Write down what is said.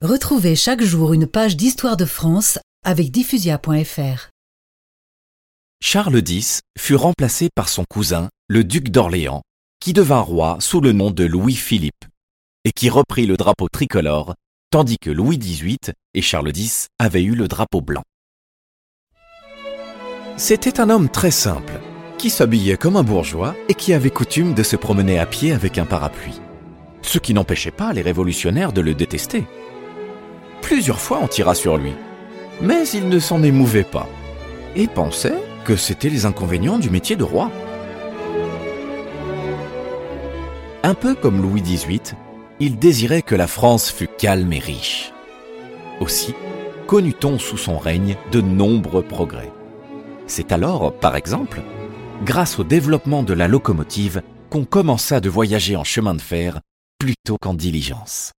Retrouvez chaque jour une page d'histoire de France avec diffusia.fr. Charles X fut remplacé par son cousin, le duc d'Orléans, qui devint roi sous le nom de Louis-Philippe, et qui reprit le drapeau tricolore, tandis que Louis XVIII et Charles X avaient eu le drapeau blanc. C'était un homme très simple, qui s'habillait comme un bourgeois et qui avait coutume de se promener à pied avec un parapluie. Ce qui n'empêchait pas les révolutionnaires de le détester. Plusieurs fois on tira sur lui. Mais il ne s'en émouvait pas et pensait que c'était les inconvénients du métier de roi. Un peu comme Louis XVIII, il désirait que la France fût calme et riche. Aussi, connut-on sous son règne de nombreux progrès. C'est alors, par exemple, grâce au développement de la locomotive qu'on commença de voyager en chemin de fer plutôt qu'en diligence.